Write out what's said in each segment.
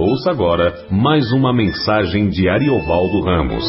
Ouça agora mais uma mensagem de Ariovaldo Ramos.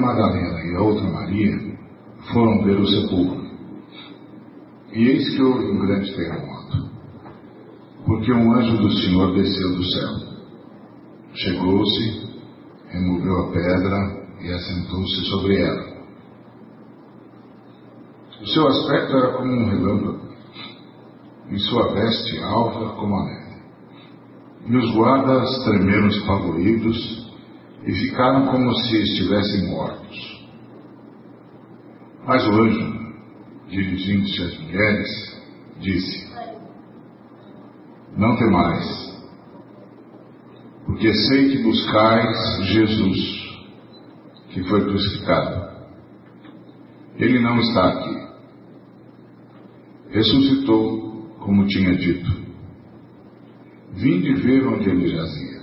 Madalena e a outra Maria foram ver o sepulcro. E eis que houve um grande terremoto, porque um anjo do Senhor desceu do céu. Chegou-se, removeu a pedra e assentou-se sobre ela. O seu aspecto era como um relâmpago, e sua veste alva como a neve. E os guardas tremeram espavoridos e ficaram como se estivessem mortos. Mas o anjo, dirigindo-se às mulheres, disse: Não temais, porque sei que buscais Jesus, que foi crucificado. Ele não está aqui. Ressuscitou, como tinha dito. Vinde ver onde ele jazia.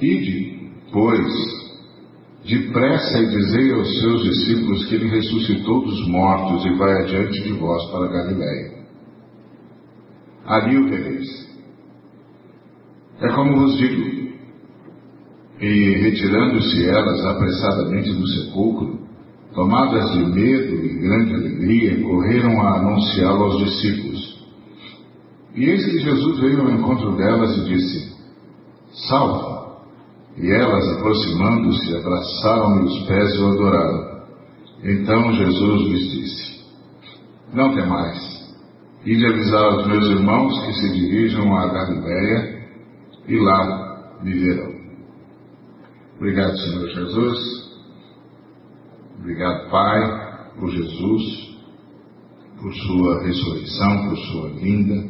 Ide, pois, depressa e dizei aos seus discípulos que ele ressuscitou dos mortos e vai adiante de vós para Galiléia. Ali o vereis. É como vos digo. E retirando-se elas apressadamente do sepulcro, tomadas de medo e grande alegria, correram a anunciá-lo aos discípulos. E eis que Jesus veio ao encontro delas e disse: Salve! E elas, aproximando-se, abraçaram-lhe os pés e o adoraram. Então Jesus lhes disse: Não temais, ide avisar aos meus irmãos que se dirijam a Galiléia e lá me verão. Obrigado, Senhor Jesus. Obrigado, Pai, por Jesus, por Sua ressurreição, por Sua vinda,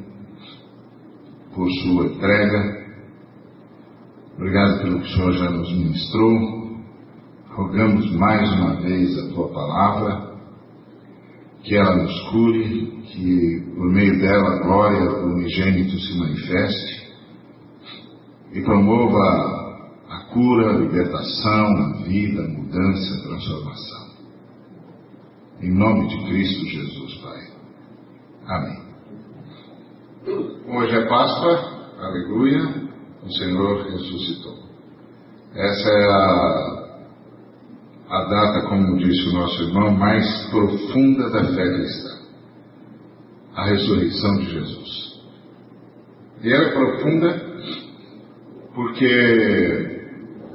por Sua entrega. Obrigado pelo que o Senhor já nos ministrou. Rogamos mais uma vez a Tua palavra, que ela nos cure, que por meio dela a glória do unigênito se manifeste e promova a cura, a libertação, a vida, a mudança, a transformação. Em nome de Cristo Jesus, Pai. Amém. Hoje é Páscoa, aleluia, o Senhor ressuscitou. Essa é a, a data, como disse o nosso irmão, mais profunda da fé cristã. A ressurreição de Jesus. E ela é profunda porque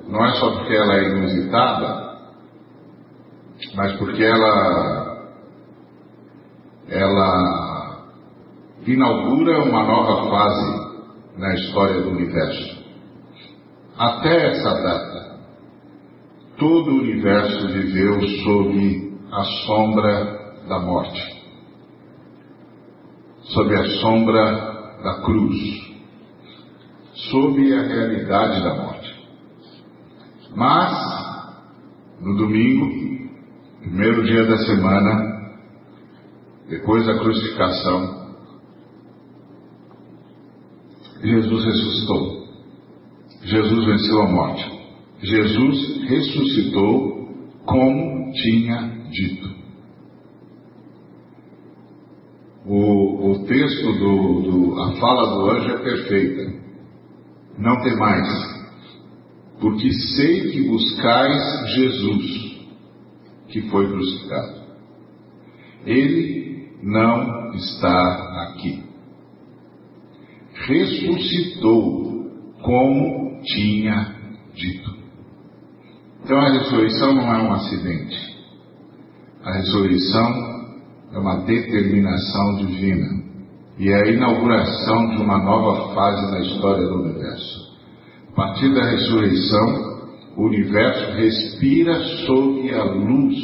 não é só porque ela é inusitada, mas porque ela ela inaugura uma nova fase na história do universo. Até essa data, todo o universo viveu sob a sombra da morte, sob a sombra da cruz, sob a realidade da morte. Mas, no domingo, primeiro dia da semana, depois da crucificação, Jesus ressuscitou. Jesus venceu a morte. Jesus ressuscitou como tinha dito. O, o texto do, do, a fala do anjo é perfeita. Não tem mais, porque sei que buscais Jesus, que foi crucificado. Ele não está aqui. Ressuscitou como tinha dito. Então a ressurreição não é um acidente. A ressurreição é uma determinação divina. e é a inauguração de uma nova fase na história do universo. A partir da ressurreição, o universo respira sob a luz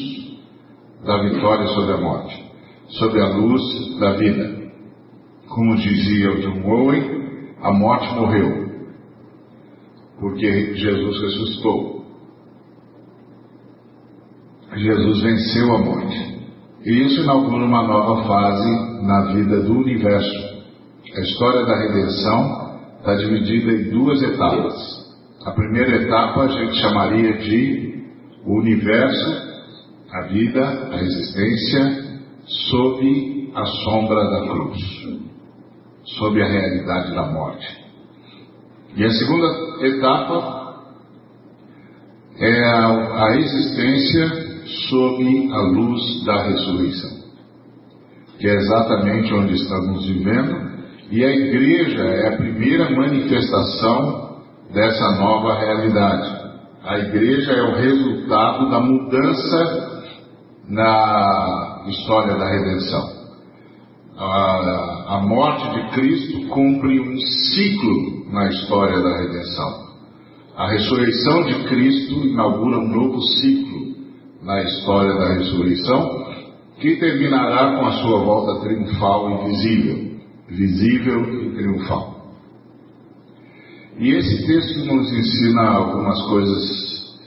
da vitória sobre a morte, sob a luz da vida. Como dizia o John Owen, a morte morreu, porque Jesus ressuscitou. Jesus venceu a morte. E isso inaugura uma nova fase na vida do universo. A história da redenção está dividida em duas etapas. A primeira etapa a gente chamaria de o universo, a vida, a existência, sob a sombra da cruz, sob a realidade da morte. E a segunda etapa é a, a existência sob a luz da ressurreição, que é exatamente onde estamos vivendo, e a igreja é a primeira manifestação dessa nova realidade. A igreja é o resultado da mudança na história da redenção. A, a morte de Cristo cumpre um ciclo na história da redenção. A ressurreição de Cristo inaugura um novo ciclo na história da ressurreição, que terminará com a sua volta triunfal e visível. Visível e triunfal. E esse texto nos ensina algumas coisas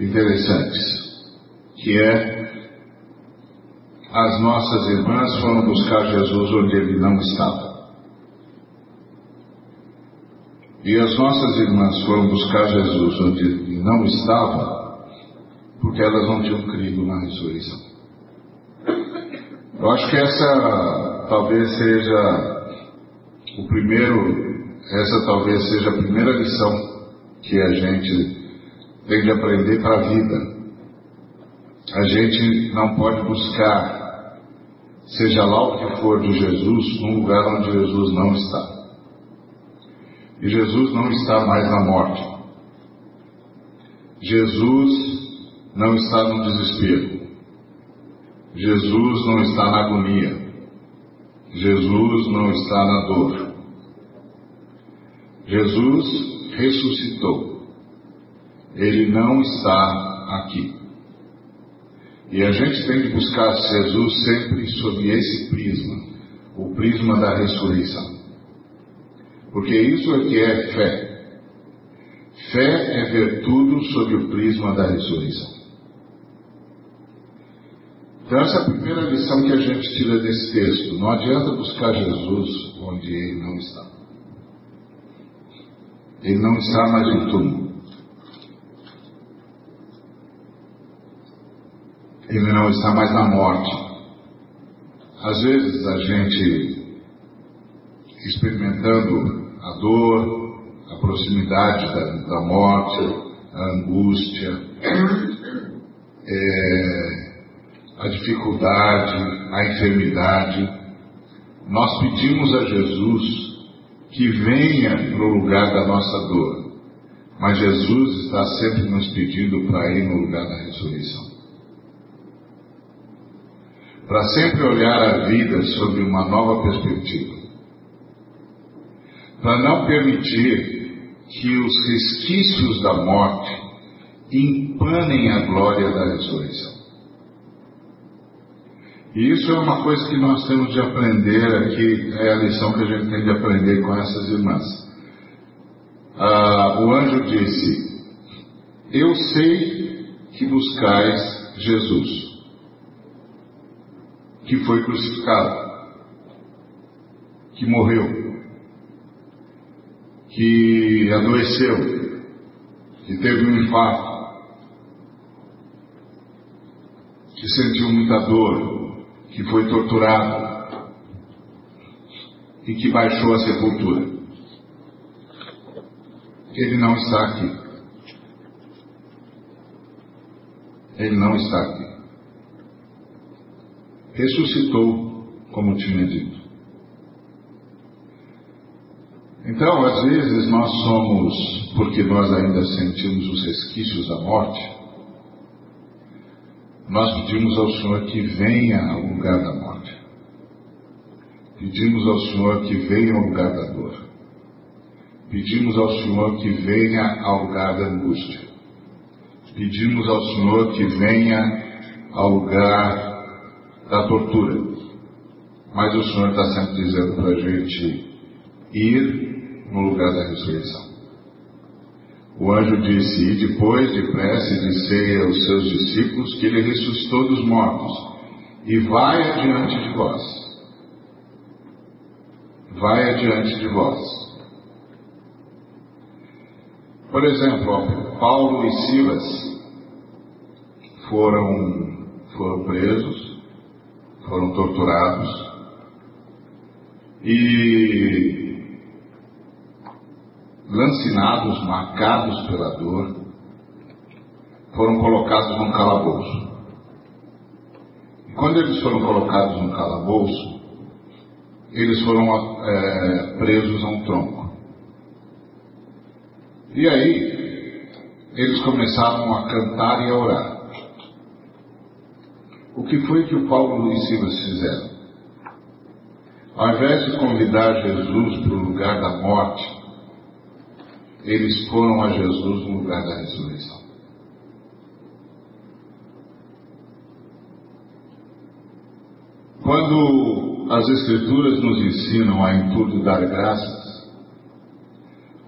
interessantes, que é as nossas irmãs foram buscar Jesus onde ele não estava. E as nossas irmãs foram buscar Jesus onde ele não estava, porque elas não tinham crido na ressurreição. Eu acho que essa talvez seja o primeiro, essa talvez seja a primeira lição que a gente tem de aprender para a vida. A gente não pode buscar, seja lá o que for de Jesus, num lugar onde Jesus não está. E Jesus não está mais na morte. Jesus não está no desespero. Jesus não está na agonia. Jesus não está na dor. Jesus ressuscitou. Ele não está aqui. E a gente tem que buscar Jesus sempre sob esse prisma, o prisma da ressurreição. Porque isso é que é fé. Fé é ver tudo sob o prisma da ressurreição. Então, essa é a primeira lição que a gente tira desse texto. Não adianta buscar Jesus onde ele não está. Ele não está mais no túmulo. Ele não está mais na morte. Às vezes a gente, experimentando a dor, a proximidade da, da morte, a angústia, é, a dificuldade, a enfermidade. Nós pedimos a Jesus que venha para o lugar da nossa dor, mas Jesus está sempre nos pedindo para ir no lugar da ressurreição. Para sempre olhar a vida sob uma nova perspectiva. Para não permitir que os resquícios da morte empanem a glória da ressurreição. E isso é uma coisa que nós temos de aprender aqui, é a lição que a gente tem de aprender com essas irmãs. Ah, o anjo disse: Eu sei que buscais Jesus, que foi crucificado, que morreu, que adoeceu, que teve um infarto, que sentiu muita dor, que foi torturado e que baixou a sepultura. Ele não está aqui. Ele não está aqui. Ressuscitou, como tinha dito. Então, às vezes, nós somos, porque nós ainda sentimos os resquícios da morte, nós pedimos ao Senhor que venha ao lugar da morte. Pedimos ao Senhor que venha ao lugar da dor. Pedimos ao Senhor que venha ao lugar da angústia. Pedimos ao Senhor que venha ao lugar da tortura. Mas o Senhor está sempre dizendo para a gente ir no lugar da ressurreição. O anjo disse: E depois, depressa, disse aos seus discípulos que ele ressuscitou dos mortos, e vai adiante de vós. Vai adiante de vós. Por exemplo, Paulo e Silas foram, foram presos, foram torturados, e lancinados, marcados pela dor, foram colocados num calabouço. E quando eles foram colocados num calabouço, eles foram é, presos a um tronco. E aí, eles começaram a cantar e a orar. O que foi que o Paulo e Silas fizeram? Ao invés de convidar Jesus para o lugar da morte, eles foram a Jesus no lugar da ressurreição. Quando as Escrituras nos ensinam a em tudo dar graças,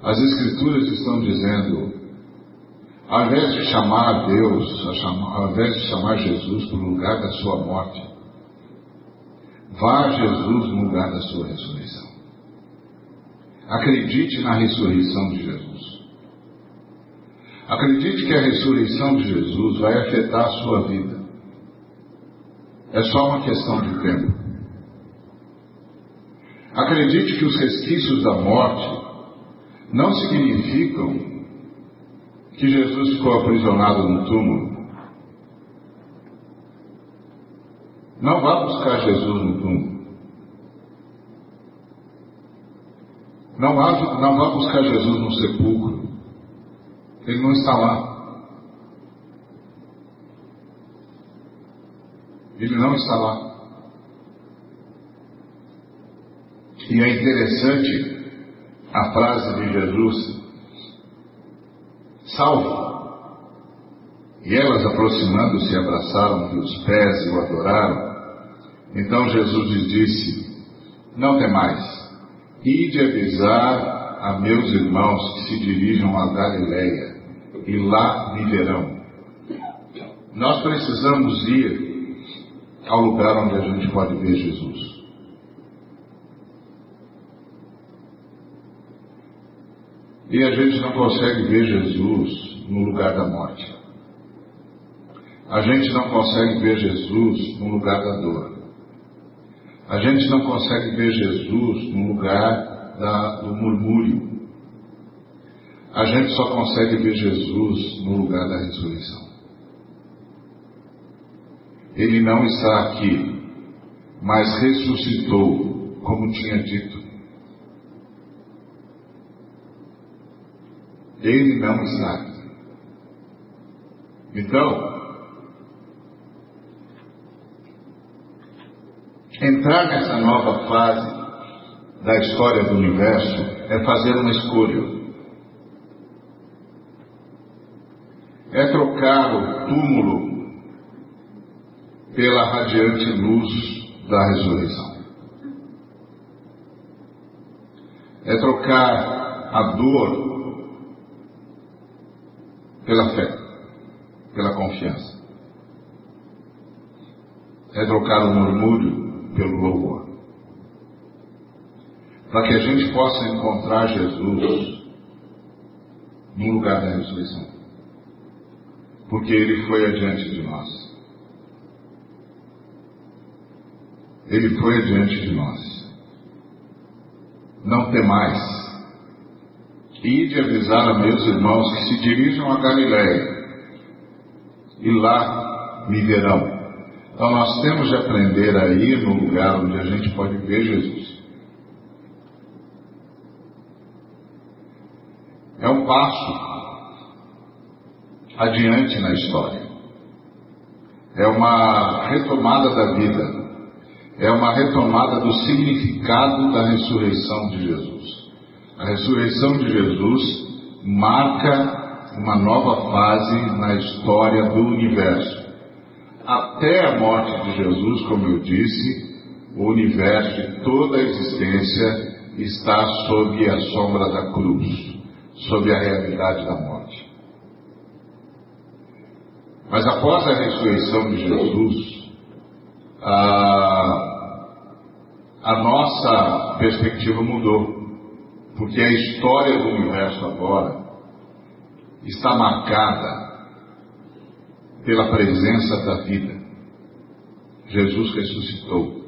as Escrituras estão dizendo, ao invés de chamar a Deus, ao invés de chamar Jesus para o lugar da sua morte, vá a Jesus no lugar da sua ressurreição. Acredite na ressurreição de Jesus. Acredite que a ressurreição de Jesus vai afetar a sua vida. É só uma questão de tempo. Acredite que os resquícios da morte não significam que Jesus ficou aprisionado no túmulo. Não vá buscar Jesus no túmulo. Não vá, não vá buscar Jesus no sepulcro. Ele não está lá. Ele não está lá. E é interessante a frase de Jesus: salve. E elas, aproximando-se, abraçaram-lhe os pés e o adoraram. Então Jesus lhes disse: Não temais. E de avisar a meus irmãos que se dirijam a Galiléia, e lá me verão. Nós precisamos ir ao lugar onde a gente pode ver Jesus. E a gente não consegue ver Jesus no lugar da morte. A gente não consegue ver Jesus no lugar da dor. A gente não consegue ver Jesus no lugar da, do murmúrio. A gente só consegue ver Jesus no lugar da ressurreição. Ele não está aqui, mas ressuscitou, como tinha dito. Ele não aqui. Então, Entrar nessa nova fase da história do universo é fazer uma escolha. É trocar o túmulo pela radiante luz da ressurreição. É trocar a dor pela fé, pela confiança. É trocar o murmúrio pelo louvor. Para que a gente possa encontrar Jesus no lugar da ressurreição. Porque ele foi adiante de nós. Ele foi adiante de nós. Não temais. E de avisar a meus irmãos que se dirijam a Galiléia, e lá me verão. Então nós temos de aprender a ir no lugar onde a gente pode ver Jesus. É um passo adiante na história. É uma retomada da vida. é uma retomada do significado da ressurreição de Jesus. A ressurreição de Jesus marca uma nova fase na história do universo. Até a morte de Jesus, como eu disse, o universo e toda a existência está sob a sombra da cruz, sob a realidade da morte. Mas após a ressurreição de Jesus, a, a nossa perspectiva mudou, porque a história do universo agora está marcada pela presença da vida. Jesus ressuscitou.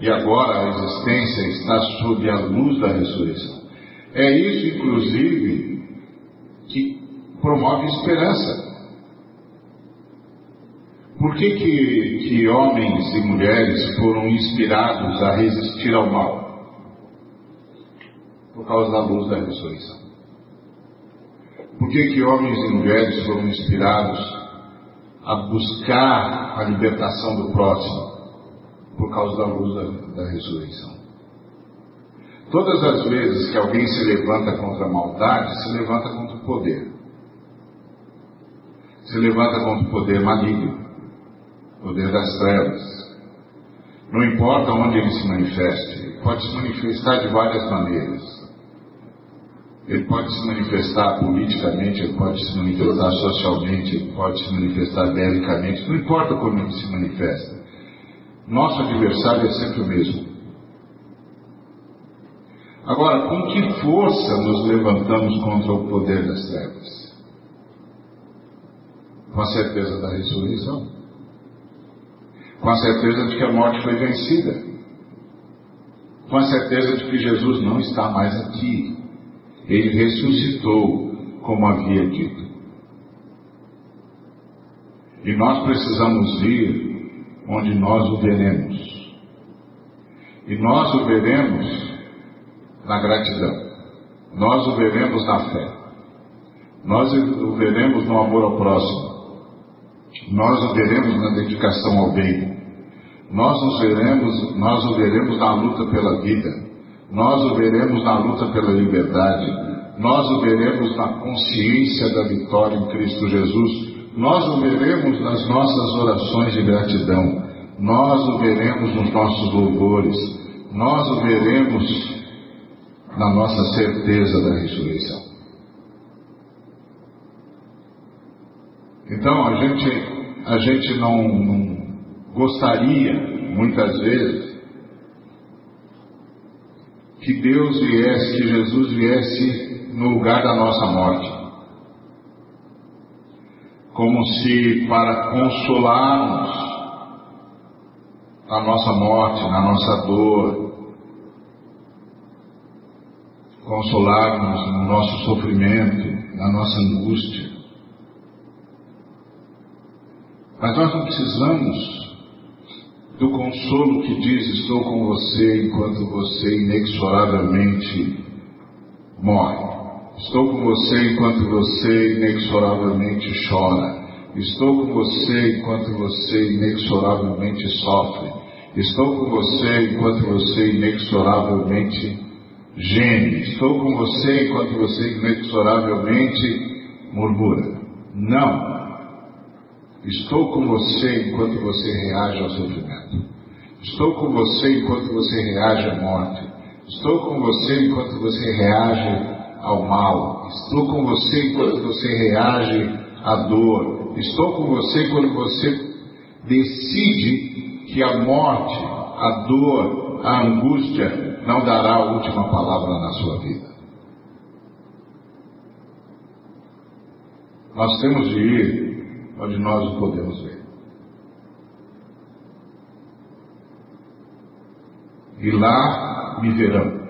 E agora a existência está sob a luz da ressurreição. É isso, inclusive, que promove esperança. Por que, que, que homens e mulheres foram inspirados a resistir ao mal? Por causa da luz da ressurreição. Por que, que homens e mulheres foram inspirados a buscar a libertação do próximo? Por causa da luz da, da ressurreição. Todas as vezes que alguém se levanta contra a maldade, se levanta contra o poder. Se levanta contra o poder maligno poder das trevas. Não importa onde ele se manifeste, pode se manifestar de várias maneiras. Ele pode se manifestar politicamente, ele pode se manifestar socialmente, ele pode se manifestar belicamente, não importa como ele se manifesta. Nosso adversário é sempre o mesmo. Agora, com que força nos levantamos contra o poder das trevas? Com a certeza da ressurreição com a certeza de que a morte foi vencida, com a certeza de que Jesus não está mais aqui. Ele ressuscitou, como havia dito. E nós precisamos ir onde nós o veremos. E nós o veremos na gratidão. Nós o veremos na fé. Nós o veremos no amor ao próximo. Nós o veremos na dedicação ao bem. Nós o veremos, nós o veremos na luta pela vida. Nós o veremos na luta pela liberdade. Nós o veremos na consciência da vitória em Cristo Jesus. Nós o veremos nas nossas orações de gratidão. Nós o veremos nos nossos louvores. Nós o veremos na nossa certeza da ressurreição. Então a gente, a gente não, não gostaria, muitas vezes, que Deus viesse, que Jesus viesse no lugar da nossa morte. Como se para consolarmos a nossa morte, na nossa dor, consolarmos no nosso sofrimento, na nossa angústia. Mas nós não precisamos do consolo que diz: Estou com você enquanto você inexoravelmente morre. Estou com você enquanto você inexoravelmente chora. Estou com você enquanto você inexoravelmente sofre. Estou com você enquanto você inexoravelmente geme. Estou com você enquanto você inexoravelmente murmura. Não. Estou com você enquanto você reage ao sofrimento. Estou com você enquanto você reage à morte. Estou com você enquanto você reage ao mal. Estou com você enquanto você reage à dor. Estou com você quando você decide que a morte, a dor, a angústia não dará a última palavra na sua vida. Nós temos de ir onde nós o podemos ver. E lá me verão.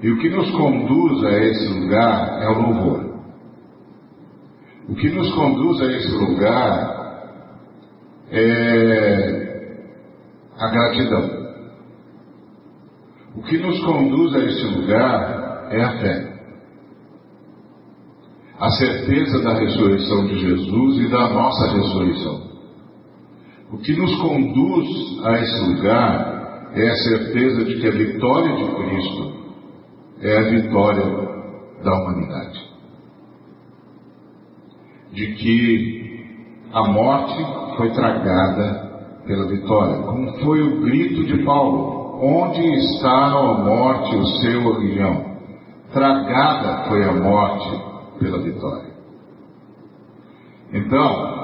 E o que nos conduz a esse lugar é o louvor. O que nos conduz a esse lugar é a gratidão. O que nos conduz a esse lugar é a fé a certeza da ressurreição de Jesus e da nossa ressurreição. O que nos conduz a esse lugar é a certeza de que a vitória de Cristo é a vitória da humanidade. De que a morte foi tragada pela vitória, como foi o grito de Paulo: Onde está a morte o seu aguilhão? Tragada foi a morte pela vitória. Então,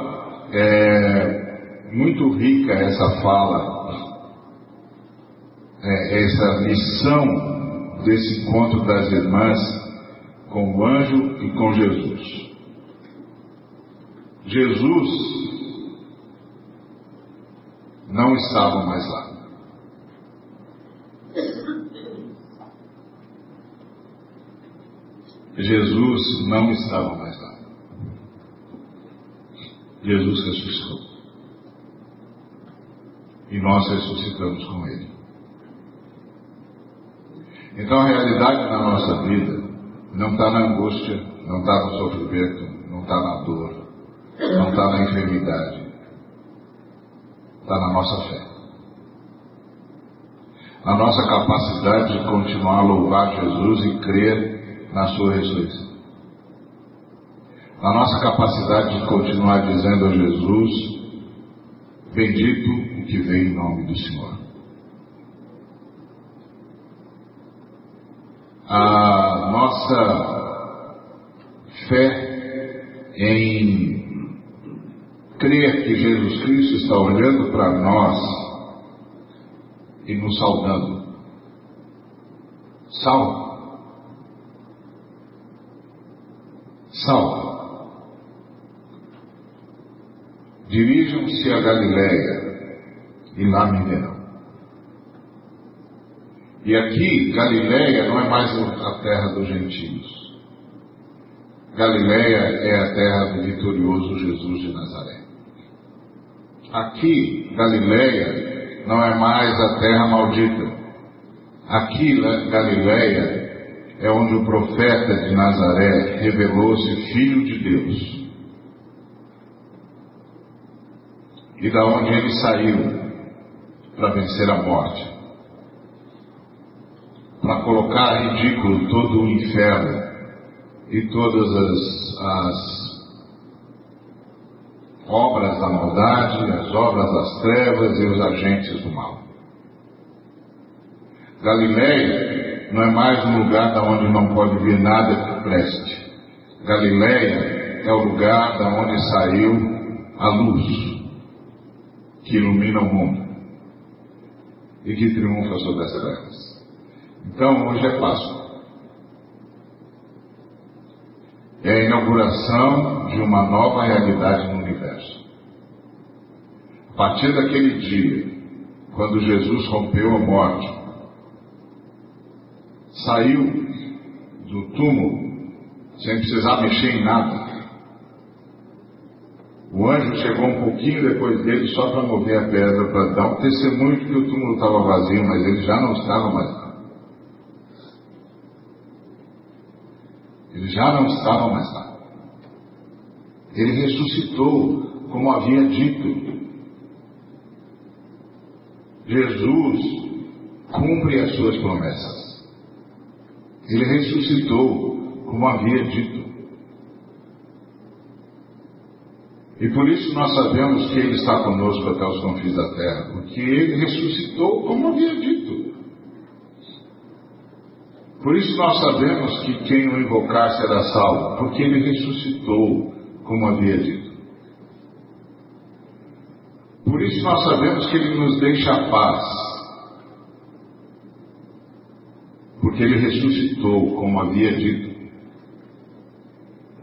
é muito rica essa fala, é, essa missão desse encontro das irmãs com o anjo e com Jesus. Jesus não estava mais lá. Jesus não estava mais lá. Jesus ressuscitou. E nós ressuscitamos com Ele. Então a realidade da nossa vida não está na angústia, não está no sofrimento, não está na dor, não está na enfermidade. Está na nossa fé. Na nossa capacidade de continuar a louvar Jesus e crer na sua ressurreição a nossa capacidade de continuar dizendo a Jesus: Bendito o que vem em nome do Senhor. A nossa fé em crer que Jesus Cristo está olhando para nós e nos saudando. Salve. Salve. Dirijam-se a Galiléia e lá me verão. E aqui, Galiléia não é mais a terra dos gentios. Galiléia é a terra do vitorioso Jesus de Nazaré. Aqui, Galiléia não é mais a terra maldita. Aqui, Galiléia é onde o profeta de Nazaré revelou-se filho de Deus. e da onde ele saiu para vencer a morte, para colocar a ridículo todo o inferno e todas as, as obras da maldade, as obras das trevas e os agentes do mal. Galileia não é mais um lugar da onde não pode vir nada que preste. Galileia é o lugar da onde saiu a luz que ilumina o mundo e que triunfa sobre as trevas. Então, hoje é Páscoa. É a inauguração de uma nova realidade no universo. A partir daquele dia, quando Jesus rompeu a morte, saiu do túmulo sem precisar mexer em nada, o anjo chegou um pouquinho depois dele só para mover a pedra, para dar um testemunho de que o túmulo estava vazio, mas ele já não estava mais. Ele já não estava mais lá. Ele ressuscitou, como havia dito. Jesus cumpre as suas promessas. Ele ressuscitou, como havia dito. E por isso nós sabemos que Ele está conosco até os confins da terra, porque Ele ressuscitou como havia dito. Por isso nós sabemos que quem o invocar será salvo, porque Ele ressuscitou como havia dito. Por isso nós sabemos que Ele nos deixa a paz, porque Ele ressuscitou como havia dito.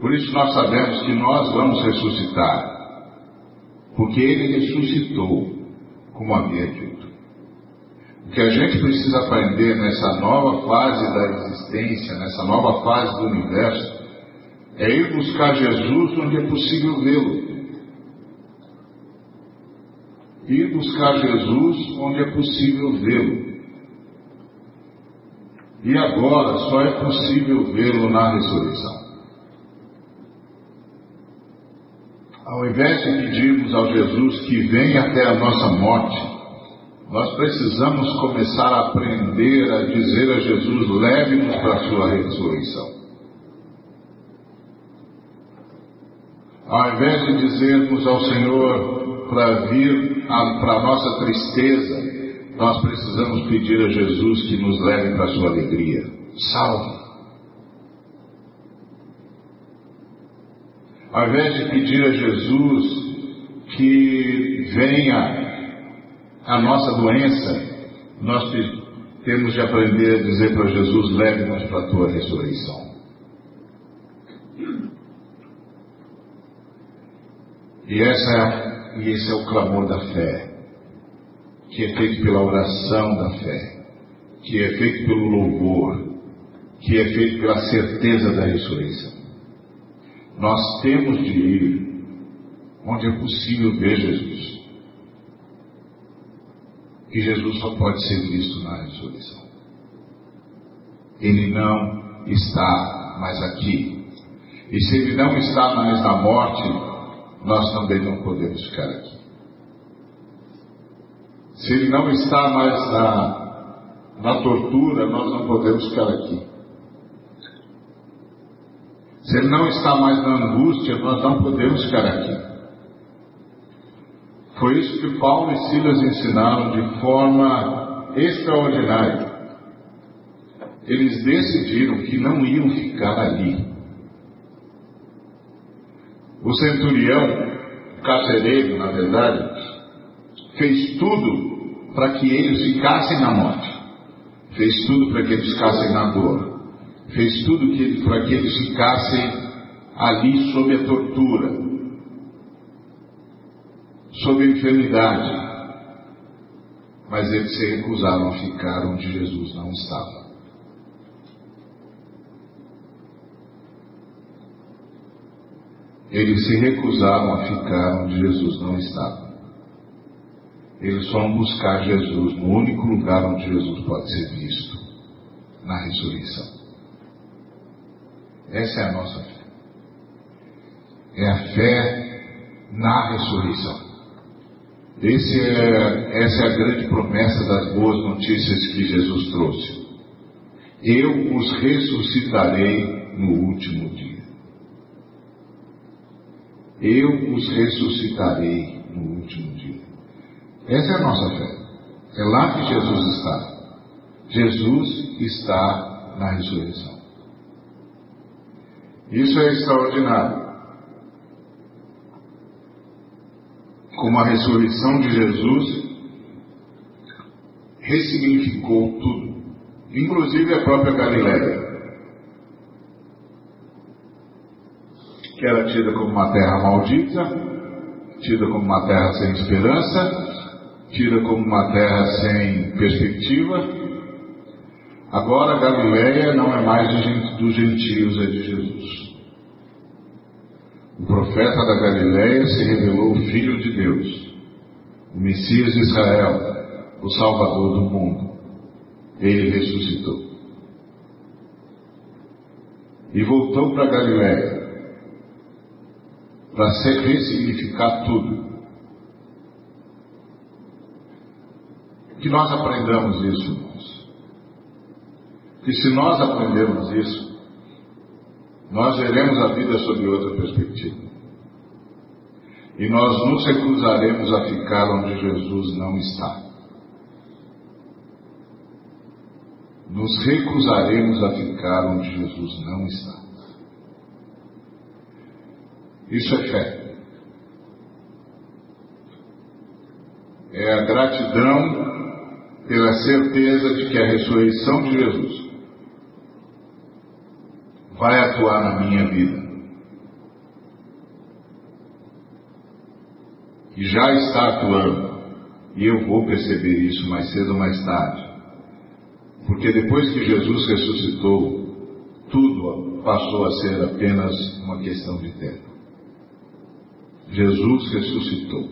Por isso nós sabemos que nós vamos ressuscitar, porque Ele ressuscitou, como havia dito. O que a gente precisa aprender nessa nova fase da existência, nessa nova fase do universo, é ir buscar Jesus onde é possível vê-lo. Ir buscar Jesus onde é possível vê-lo. E agora só é possível vê-lo na ressurreição. Ao invés de pedirmos ao Jesus que venha até a nossa morte, nós precisamos começar a aprender a dizer a Jesus: leve-nos para a sua ressurreição. Ao invés de dizermos ao Senhor para vir para a nossa tristeza, nós precisamos pedir a Jesus que nos leve para a sua alegria. Salve. Ao invés de pedir a Jesus que venha a nossa doença, nós temos de aprender a dizer para Jesus: leve-nos para a tua ressurreição. E, essa, e esse é o clamor da fé, que é feito pela oração da fé, que é feito pelo louvor, que é feito pela certeza da ressurreição. Nós temos de ir onde é possível ver Jesus. E Jesus só pode ser visto na ressurreição. Ele não está mais aqui. E se ele não está mais na morte, nós também não podemos ficar aqui. Se ele não está mais na, na tortura, nós não podemos ficar aqui. Se ele não está mais na angústia, nós não podemos ficar aqui. Foi isso que Paulo e Silas ensinaram de forma extraordinária. Eles decidiram que não iam ficar ali. O centurião, carcereiro, na verdade, fez tudo para que eles ficassem na morte. Fez tudo para que eles ficassem na dor. Fez tudo para que eles ficassem ali sob a tortura sobre a enfermidade. Mas eles se recusaram a ficar onde Jesus não estava. Eles se recusaram a ficar onde Jesus não estava. Eles foram buscar Jesus no único lugar onde Jesus pode ser visto na ressurreição. Essa é a nossa fé. É a fé na ressurreição. É, essa é a grande promessa das boas notícias que Jesus trouxe. Eu os ressuscitarei no último dia. Eu os ressuscitarei no último dia. Essa é a nossa fé. É lá que Jesus está. Jesus está na ressurreição. Isso é extraordinário. como a ressurreição de Jesus ressignificou tudo, inclusive a própria Galiléia, que era tida como uma terra maldita, tida como uma terra sem esperança, tida como uma terra sem perspectiva. Agora Galiléia não é mais dos gentios, é de Jesus. O profeta da Galiléia se revelou o Filho de Deus, o Messias de Israel, o Salvador do mundo. Ele ressuscitou. E voltou para Galiléia para ressignificar tudo. Que nós aprendamos isso, irmãos. Que se nós aprendermos isso, nós veremos a vida sob outra perspectiva. E nós nos recusaremos a ficar onde Jesus não está. Nos recusaremos a ficar onde Jesus não está. Isso é fé. É a gratidão pela certeza de que a ressurreição de Jesus vai atuar na minha vida. E já está atuando. E eu vou perceber isso mais cedo ou mais tarde. Porque depois que Jesus ressuscitou, tudo passou a ser apenas uma questão de tempo. Jesus ressuscitou.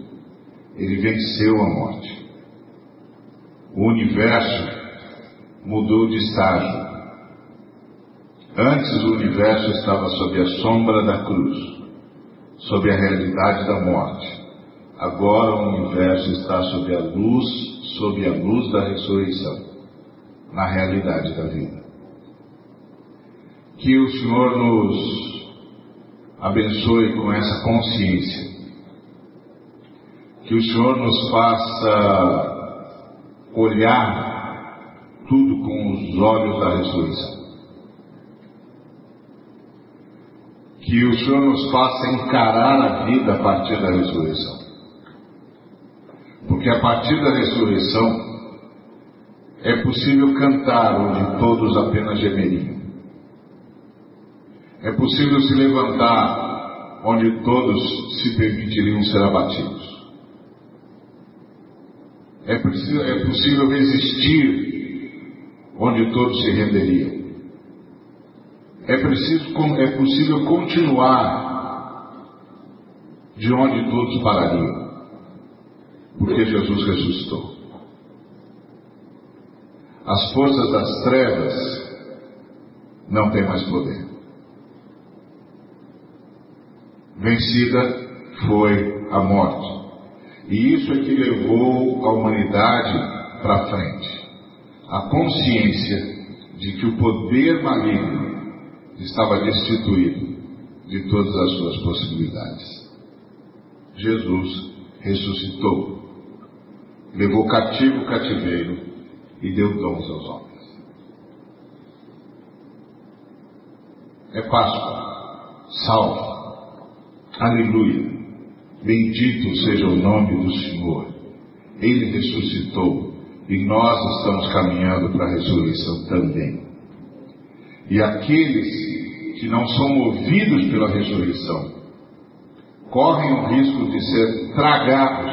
Ele venceu a morte. O universo mudou de estágio. Antes o universo estava sob a sombra da cruz, sob a realidade da morte. Agora o universo está sob a luz, sob a luz da ressurreição, na realidade da vida. Que o Senhor nos abençoe com essa consciência. Que o Senhor nos faça olhar tudo com os olhos da ressurreição. que o Senhor nos faça encarar a vida a partir da ressurreição. Porque a partir da ressurreição é possível cantar onde todos apenas gemeriam. É possível se levantar onde todos se permitiriam ser abatidos. É, preciso, é possível resistir onde todos se renderiam é preciso, é possível continuar de onde todos parariam, porque Jesus ressuscitou. As forças das trevas não têm mais poder. Vencida foi a morte. E isso é que levou a humanidade para frente. A consciência de que o poder maligno estava destituído de todas as suas possibilidades. Jesus ressuscitou, levou cativo o cativeiro e deu dons aos homens. É Páscoa, salve, aleluia, bendito seja o nome do Senhor. Ele ressuscitou e nós estamos caminhando para a ressurreição também. E aqueles que não são movidos pela ressurreição correm o risco de ser tragados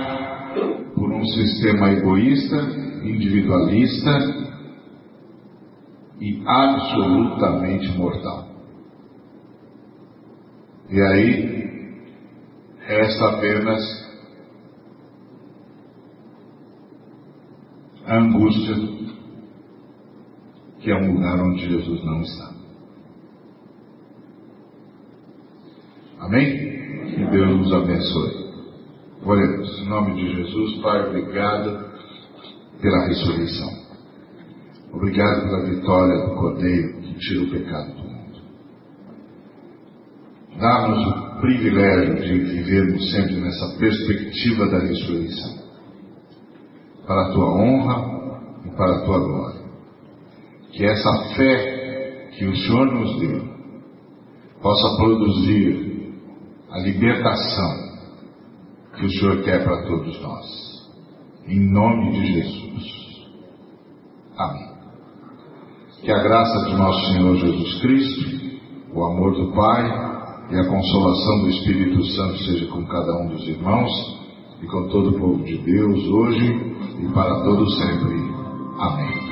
por um sistema egoísta, individualista e absolutamente mortal. E aí, resta apenas a angústia que é um lugar onde Jesus não está. Amém? Que Deus nos abençoe. Oremos. Em nome de Jesus, Pai, obrigado pela ressurreição. Obrigado pela vitória do Cordeiro que tira o pecado do mundo. Dá-nos o privilégio de vivermos sempre nessa perspectiva da ressurreição. Para a tua honra e para a tua glória que essa fé que o Senhor nos deu possa produzir a libertação que o Senhor quer para todos nós. Em nome de Jesus. Amém. Que a graça de nosso Senhor Jesus Cristo, o amor do Pai e a consolação do Espírito Santo seja com cada um dos irmãos e com todo o povo de Deus hoje e para todos sempre. Amém.